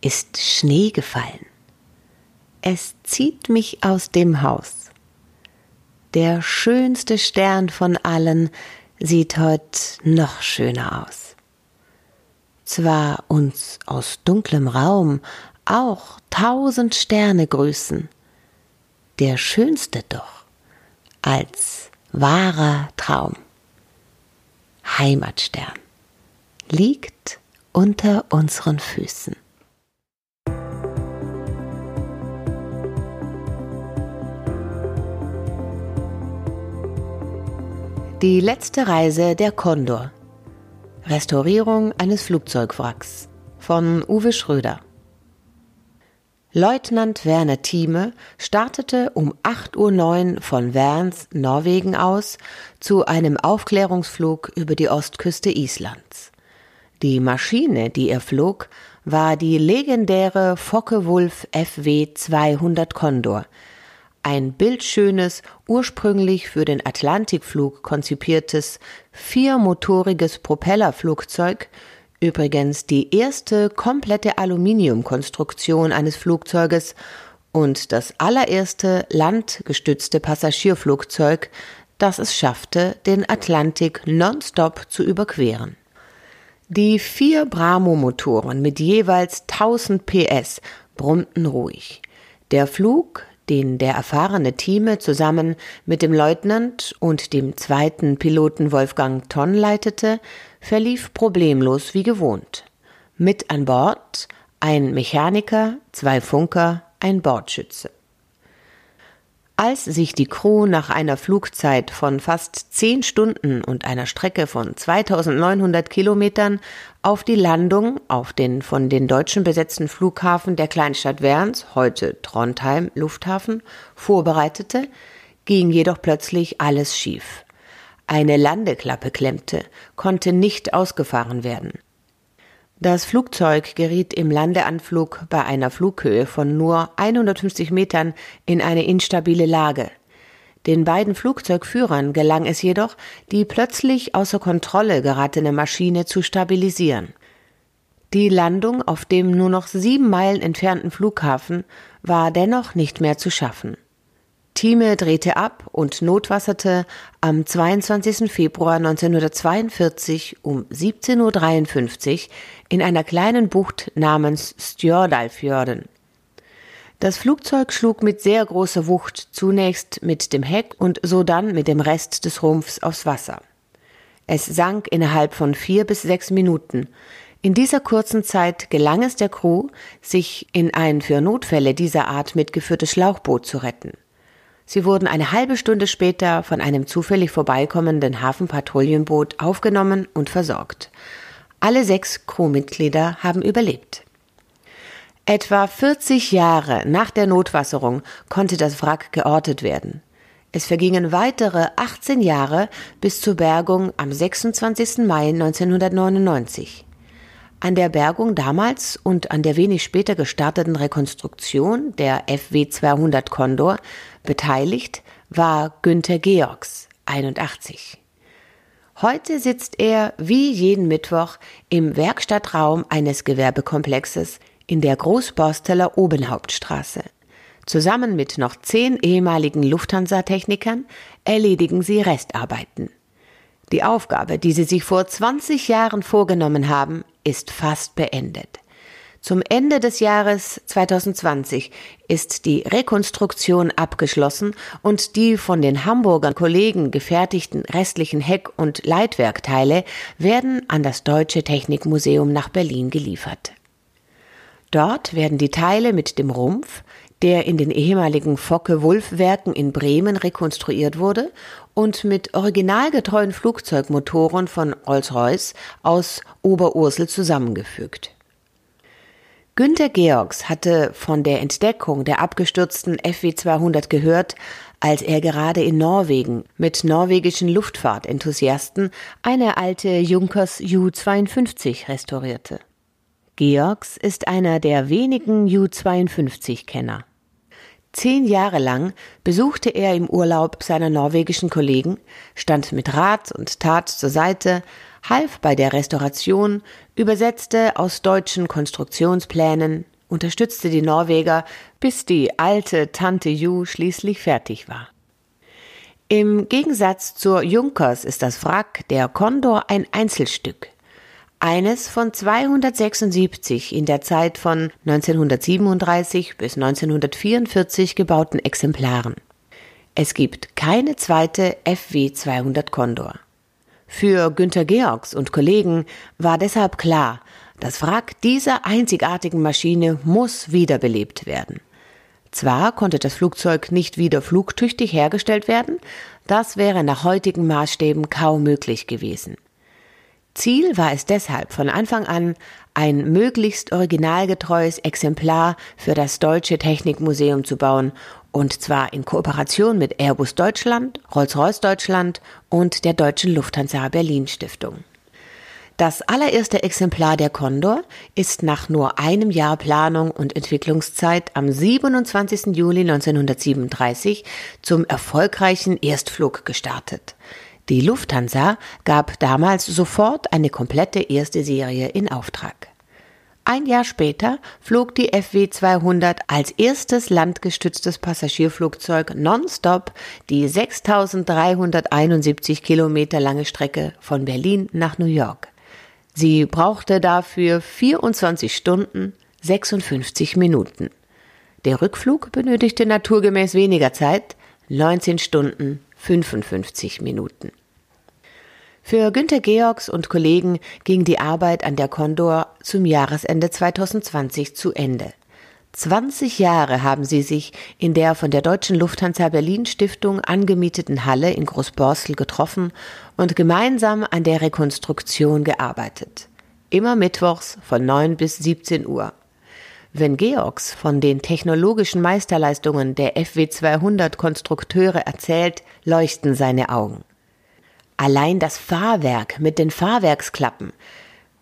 ist Schnee gefallen. Es zieht mich aus dem Haus. Der schönste Stern von allen sieht heut noch schöner aus. Zwar uns aus dunklem Raum auch tausend Sterne grüßen, der schönste doch als wahrer Traum. Heimatstern liegt unter unseren Füßen. Die letzte Reise der Kondor. Restaurierung eines Flugzeugwracks von Uwe Schröder. Leutnant Werner Thieme startete um 8.09 Uhr von Werns, Norwegen aus zu einem Aufklärungsflug über die Ostküste Islands. Die Maschine, die er flog, war die legendäre Focke-Wulf FW 200 Condor, ein bildschönes, ursprünglich für den Atlantikflug konzipiertes, viermotoriges Propellerflugzeug, übrigens die erste komplette Aluminiumkonstruktion eines Flugzeuges und das allererste landgestützte Passagierflugzeug, das es schaffte, den Atlantik nonstop zu überqueren. Die vier Bramo-Motoren mit jeweils 1000 PS brummten ruhig. Der Flug, den der erfahrene Thieme zusammen mit dem Leutnant und dem zweiten Piloten Wolfgang Tonn leitete, verlief problemlos wie gewohnt. Mit an Bord ein Mechaniker, zwei Funker, ein Bordschütze. Als sich die Crew nach einer Flugzeit von fast zehn Stunden und einer Strecke von 2900 Kilometern auf die Landung auf den von den Deutschen besetzten Flughafen der Kleinstadt Werns, heute Trondheim Lufthafen, vorbereitete, ging jedoch plötzlich alles schief. Eine Landeklappe klemmte, konnte nicht ausgefahren werden. Das Flugzeug geriet im Landeanflug bei einer Flughöhe von nur 150 Metern in eine instabile Lage. Den beiden Flugzeugführern gelang es jedoch, die plötzlich außer Kontrolle geratene Maschine zu stabilisieren. Die Landung auf dem nur noch sieben Meilen entfernten Flughafen war dennoch nicht mehr zu schaffen. Thieme drehte ab und notwasserte am 22. Februar 1942 um 17.53 Uhr in einer kleinen Bucht namens Stjordalfjorden. Das Flugzeug schlug mit sehr großer Wucht zunächst mit dem Heck und sodann mit dem Rest des Rumpfs aufs Wasser. Es sank innerhalb von vier bis sechs Minuten. In dieser kurzen Zeit gelang es der Crew, sich in ein für Notfälle dieser Art mitgeführtes Schlauchboot zu retten. Sie wurden eine halbe Stunde später von einem zufällig vorbeikommenden Hafenpatrouillenboot aufgenommen und versorgt. Alle sechs Crewmitglieder haben überlebt. Etwa 40 Jahre nach der Notwasserung konnte das Wrack geortet werden. Es vergingen weitere 18 Jahre bis zur Bergung am 26. Mai 1999. An der Bergung damals und an der wenig später gestarteten Rekonstruktion der FW 200 Condor beteiligt war Günther Georgs, 81. Heute sitzt er wie jeden Mittwoch im Werkstattraum eines Gewerbekomplexes in der Großborsteler Obenhauptstraße. Zusammen mit noch zehn ehemaligen Lufthansa-Technikern erledigen sie Restarbeiten. Die Aufgabe, die sie sich vor 20 Jahren vorgenommen haben, ist fast beendet. Zum Ende des Jahres 2020 ist die Rekonstruktion abgeschlossen und die von den Hamburger Kollegen gefertigten restlichen Heck- und Leitwerkteile werden an das Deutsche Technikmuseum nach Berlin geliefert. Dort werden die Teile mit dem Rumpf, der in den ehemaligen Focke-Wulf-Werken in Bremen rekonstruiert wurde und mit originalgetreuen Flugzeugmotoren von Rolls-Royce aus Oberursel zusammengefügt. Günter Georgs hatte von der Entdeckung der abgestürzten FW200 gehört, als er gerade in Norwegen mit norwegischen Luftfahrtenthusiasten eine alte Junkers Ju-52 restaurierte. Georgs ist einer der wenigen Ju-52-Kenner. Zehn Jahre lang besuchte er im Urlaub seiner norwegischen Kollegen, stand mit Rat und Tat zur Seite, half bei der Restauration, übersetzte aus deutschen Konstruktionsplänen, unterstützte die Norweger, bis die alte Tante Ju schließlich fertig war. Im Gegensatz zur Junkers ist das Wrack der Condor ein Einzelstück. Eines von 276 in der Zeit von 1937 bis 1944 gebauten Exemplaren. Es gibt keine zweite FW 200 Condor. Für Günter Georgs und Kollegen war deshalb klar, das Wrack dieser einzigartigen Maschine muss wiederbelebt werden. Zwar konnte das Flugzeug nicht wieder flugtüchtig hergestellt werden, das wäre nach heutigen Maßstäben kaum möglich gewesen. Ziel war es deshalb von Anfang an, ein möglichst originalgetreues Exemplar für das Deutsche Technikmuseum zu bauen und zwar in Kooperation mit Airbus Deutschland, Rolls-Royce Deutschland und der Deutschen Lufthansa Berlin Stiftung. Das allererste Exemplar der Condor ist nach nur einem Jahr Planung und Entwicklungszeit am 27. Juli 1937 zum erfolgreichen Erstflug gestartet. Die Lufthansa gab damals sofort eine komplette erste Serie in Auftrag. Ein Jahr später flog die FW 200 als erstes landgestütztes Passagierflugzeug nonstop die 6371 Kilometer lange Strecke von Berlin nach New York. Sie brauchte dafür 24 Stunden 56 Minuten. Der Rückflug benötigte naturgemäß weniger Zeit, 19 Stunden 55 Minuten. Für Günter Georgs und Kollegen ging die Arbeit an der Condor zum Jahresende 2020 zu Ende. 20 Jahre haben sie sich in der von der Deutschen Lufthansa Berlin Stiftung angemieteten Halle in Großborstel getroffen und gemeinsam an der Rekonstruktion gearbeitet. Immer mittwochs von 9 bis 17 Uhr. Wenn Georgs von den technologischen Meisterleistungen der FW 200 Konstrukteure erzählt, leuchten seine Augen. Allein das Fahrwerk mit den Fahrwerksklappen.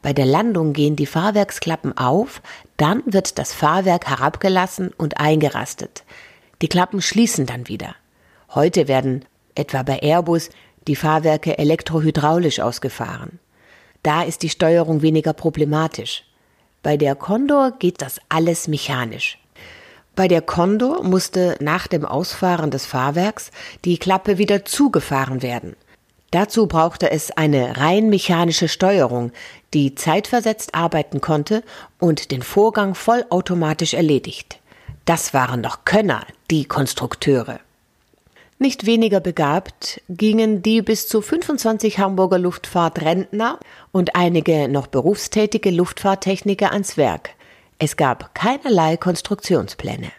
Bei der Landung gehen die Fahrwerksklappen auf, dann wird das Fahrwerk herabgelassen und eingerastet. Die Klappen schließen dann wieder. Heute werden, etwa bei Airbus, die Fahrwerke elektrohydraulisch ausgefahren. Da ist die Steuerung weniger problematisch. Bei der Condor geht das alles mechanisch. Bei der Condor musste nach dem Ausfahren des Fahrwerks die Klappe wieder zugefahren werden. Dazu brauchte es eine rein mechanische Steuerung, die zeitversetzt arbeiten konnte und den Vorgang vollautomatisch erledigt. Das waren noch Könner, die Konstrukteure. Nicht weniger begabt gingen die bis zu 25 Hamburger Luftfahrtrentner und einige noch berufstätige Luftfahrttechniker ans Werk. Es gab keinerlei Konstruktionspläne.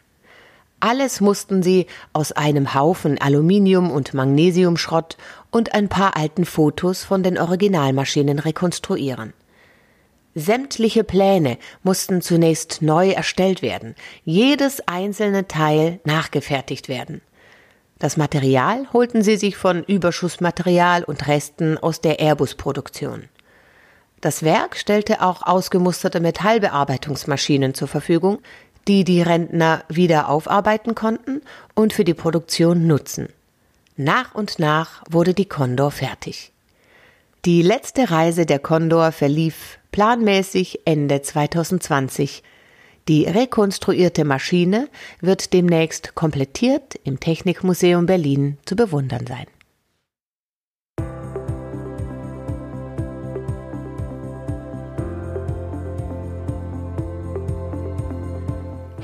Alles mussten sie aus einem Haufen Aluminium- und Magnesiumschrott und ein paar alten Fotos von den Originalmaschinen rekonstruieren. Sämtliche Pläne mussten zunächst neu erstellt werden, jedes einzelne Teil nachgefertigt werden. Das Material holten sie sich von Überschussmaterial und Resten aus der Airbus-Produktion. Das Werk stellte auch ausgemusterte Metallbearbeitungsmaschinen zur Verfügung, die die Rentner wieder aufarbeiten konnten und für die Produktion nutzen. Nach und nach wurde die Condor fertig. Die letzte Reise der Condor verlief planmäßig Ende 2020. Die rekonstruierte Maschine wird demnächst komplettiert im Technikmuseum Berlin zu bewundern sein.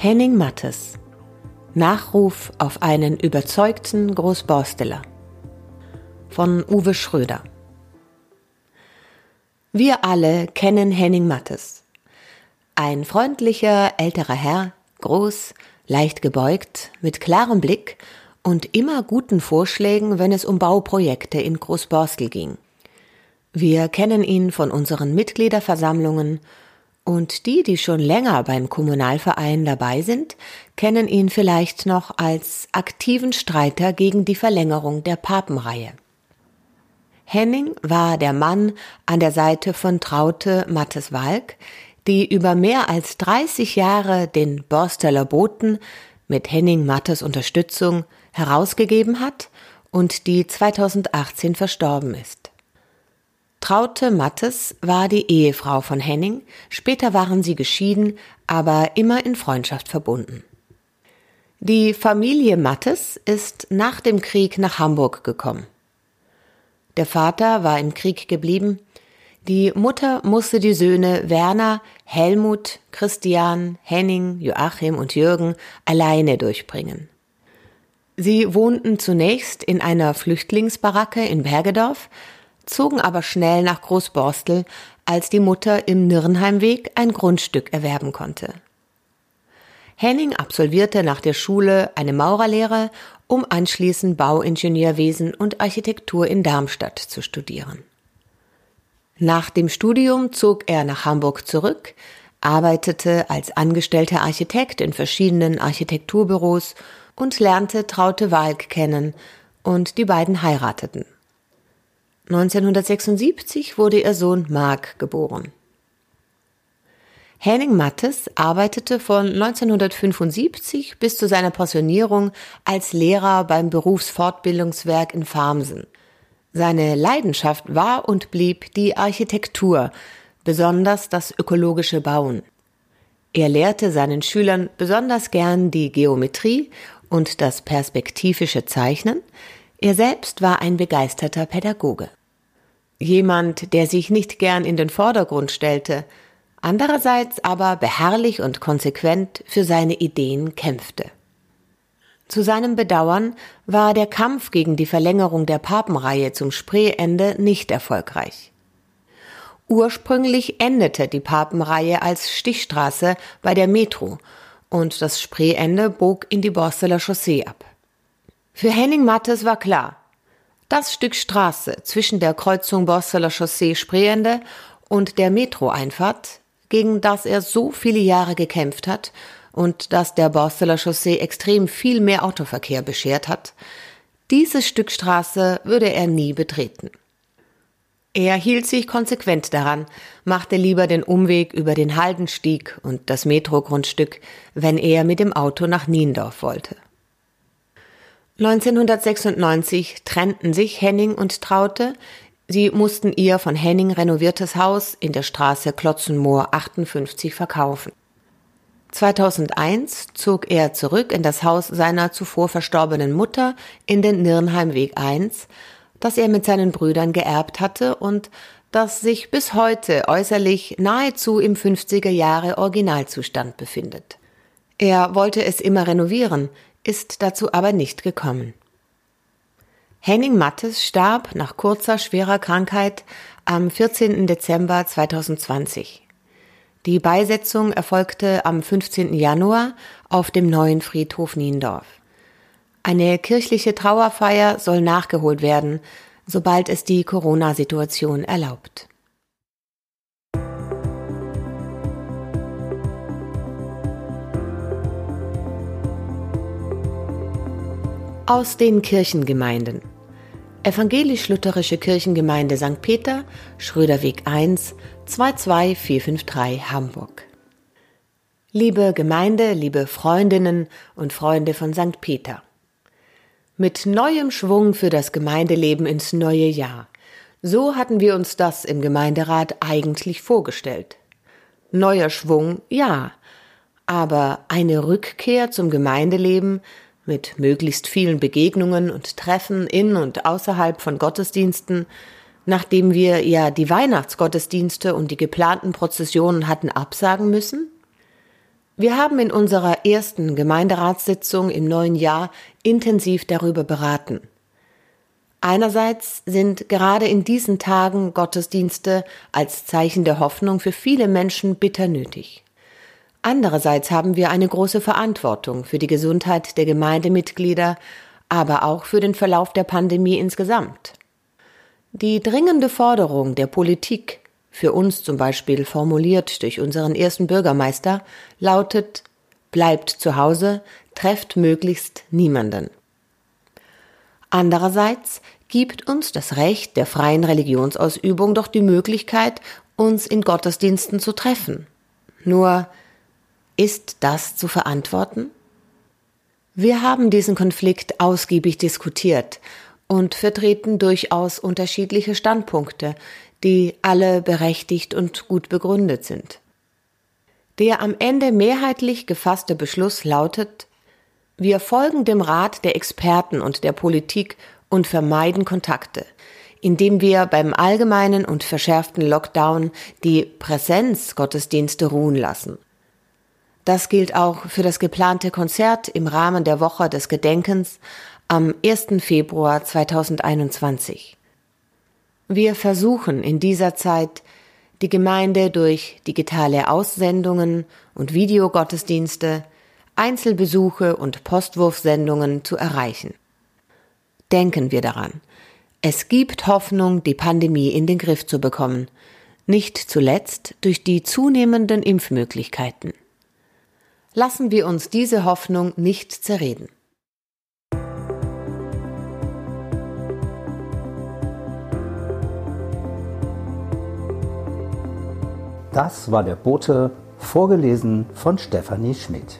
Henning Mattes Nachruf auf einen überzeugten Großborsteler von Uwe Schröder Wir alle kennen Henning Mattes. Ein freundlicher älterer Herr, groß, leicht gebeugt, mit klarem Blick und immer guten Vorschlägen, wenn es um Bauprojekte in Großborstel ging. Wir kennen ihn von unseren Mitgliederversammlungen und die, die schon länger beim Kommunalverein dabei sind, kennen ihn vielleicht noch als aktiven Streiter gegen die Verlängerung der Papenreihe. Henning war der Mann an der Seite von Traute Mattes Walk, die über mehr als 30 Jahre den Borsteller Boten mit Henning Mattes Unterstützung herausgegeben hat und die 2018 verstorben ist. Traute Mattes war die Ehefrau von Henning, später waren sie geschieden, aber immer in Freundschaft verbunden. Die Familie Mattes ist nach dem Krieg nach Hamburg gekommen. Der Vater war im Krieg geblieben, die Mutter musste die Söhne Werner, Helmut, Christian, Henning, Joachim und Jürgen alleine durchbringen. Sie wohnten zunächst in einer Flüchtlingsbaracke in Bergedorf, zogen aber schnell nach Großborstel, als die Mutter im Nirnheimweg ein Grundstück erwerben konnte. Henning absolvierte nach der Schule eine Maurerlehre, um anschließend Bauingenieurwesen und Architektur in Darmstadt zu studieren. Nach dem Studium zog er nach Hamburg zurück, arbeitete als angestellter Architekt in verschiedenen Architekturbüros und lernte Traute Walk kennen, und die beiden heirateten. 1976 wurde ihr Sohn Mark geboren. Henning Mattes arbeitete von 1975 bis zu seiner Pensionierung als Lehrer beim Berufsfortbildungswerk in Farmsen. Seine Leidenschaft war und blieb die Architektur, besonders das ökologische Bauen. Er lehrte seinen Schülern besonders gern die Geometrie und das perspektivische Zeichnen. Er selbst war ein begeisterter Pädagoge jemand, der sich nicht gern in den Vordergrund stellte, andererseits aber beharrlich und konsequent für seine Ideen kämpfte. Zu seinem Bedauern war der Kampf gegen die Verlängerung der Papenreihe zum Spreeende nicht erfolgreich. Ursprünglich endete die Papenreihe als Stichstraße bei der Metro und das Spreeende bog in die Borsteler Chaussee ab. Für Henning Mattes war klar, das Stück Straße zwischen der Kreuzung Borsteler Chaussee Spreende und der Metroeinfahrt, gegen das er so viele Jahre gekämpft hat und das der Borsteler Chaussee extrem viel mehr Autoverkehr beschert hat, dieses Stück Straße würde er nie betreten. Er hielt sich konsequent daran, machte lieber den Umweg über den Haldenstieg und das Metrogrundstück, wenn er mit dem Auto nach Niendorf wollte. 1996 trennten sich Henning und Traute. Sie mussten ihr von Henning renoviertes Haus in der Straße Klotzenmoor 58 verkaufen. 2001 zog er zurück in das Haus seiner zuvor verstorbenen Mutter in den Nirnheimweg 1, das er mit seinen Brüdern geerbt hatte und das sich bis heute äußerlich nahezu im 50er Jahre Originalzustand befindet. Er wollte es immer renovieren, ist dazu aber nicht gekommen. Henning Mattes starb nach kurzer schwerer Krankheit am 14. Dezember 2020. Die Beisetzung erfolgte am 15. Januar auf dem neuen Friedhof Niendorf. Eine kirchliche Trauerfeier soll nachgeholt werden, sobald es die Corona-Situation erlaubt. Aus den Kirchengemeinden. Evangelisch-Lutherische Kirchengemeinde St. Peter, Schröderweg 1, 22453 Hamburg. Liebe Gemeinde, liebe Freundinnen und Freunde von St. Peter. Mit neuem Schwung für das Gemeindeleben ins neue Jahr. So hatten wir uns das im Gemeinderat eigentlich vorgestellt. Neuer Schwung, ja. Aber eine Rückkehr zum Gemeindeleben mit möglichst vielen Begegnungen und Treffen in und außerhalb von Gottesdiensten, nachdem wir ja die Weihnachtsgottesdienste und die geplanten Prozessionen hatten absagen müssen? Wir haben in unserer ersten Gemeinderatssitzung im neuen Jahr intensiv darüber beraten. Einerseits sind gerade in diesen Tagen Gottesdienste als Zeichen der Hoffnung für viele Menschen bitter nötig. Andererseits haben wir eine große Verantwortung für die Gesundheit der Gemeindemitglieder, aber auch für den Verlauf der Pandemie insgesamt. Die dringende Forderung der Politik, für uns zum Beispiel formuliert durch unseren ersten Bürgermeister, lautet Bleibt zu Hause, trefft möglichst niemanden. Andererseits gibt uns das Recht der freien Religionsausübung doch die Möglichkeit, uns in Gottesdiensten zu treffen. Nur ist das zu verantworten? Wir haben diesen Konflikt ausgiebig diskutiert und vertreten durchaus unterschiedliche Standpunkte, die alle berechtigt und gut begründet sind. Der am Ende mehrheitlich gefasste Beschluss lautet, wir folgen dem Rat der Experten und der Politik und vermeiden Kontakte, indem wir beim allgemeinen und verschärften Lockdown die Präsenzgottesdienste ruhen lassen. Das gilt auch für das geplante Konzert im Rahmen der Woche des Gedenkens am 1. Februar 2021. Wir versuchen in dieser Zeit, die Gemeinde durch digitale Aussendungen und Videogottesdienste, Einzelbesuche und Postwurfsendungen zu erreichen. Denken wir daran. Es gibt Hoffnung, die Pandemie in den Griff zu bekommen, nicht zuletzt durch die zunehmenden Impfmöglichkeiten. Lassen wir uns diese Hoffnung nicht zerreden. Das war der Bote, vorgelesen von Stefanie Schmidt.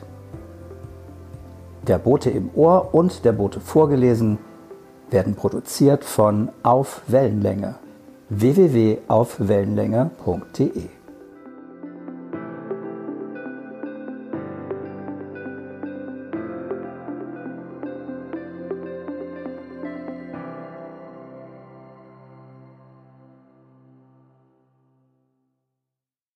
Der Bote im Ohr und der Bote vorgelesen werden produziert von Auf Wellenlänge www.aufwellenlänge.de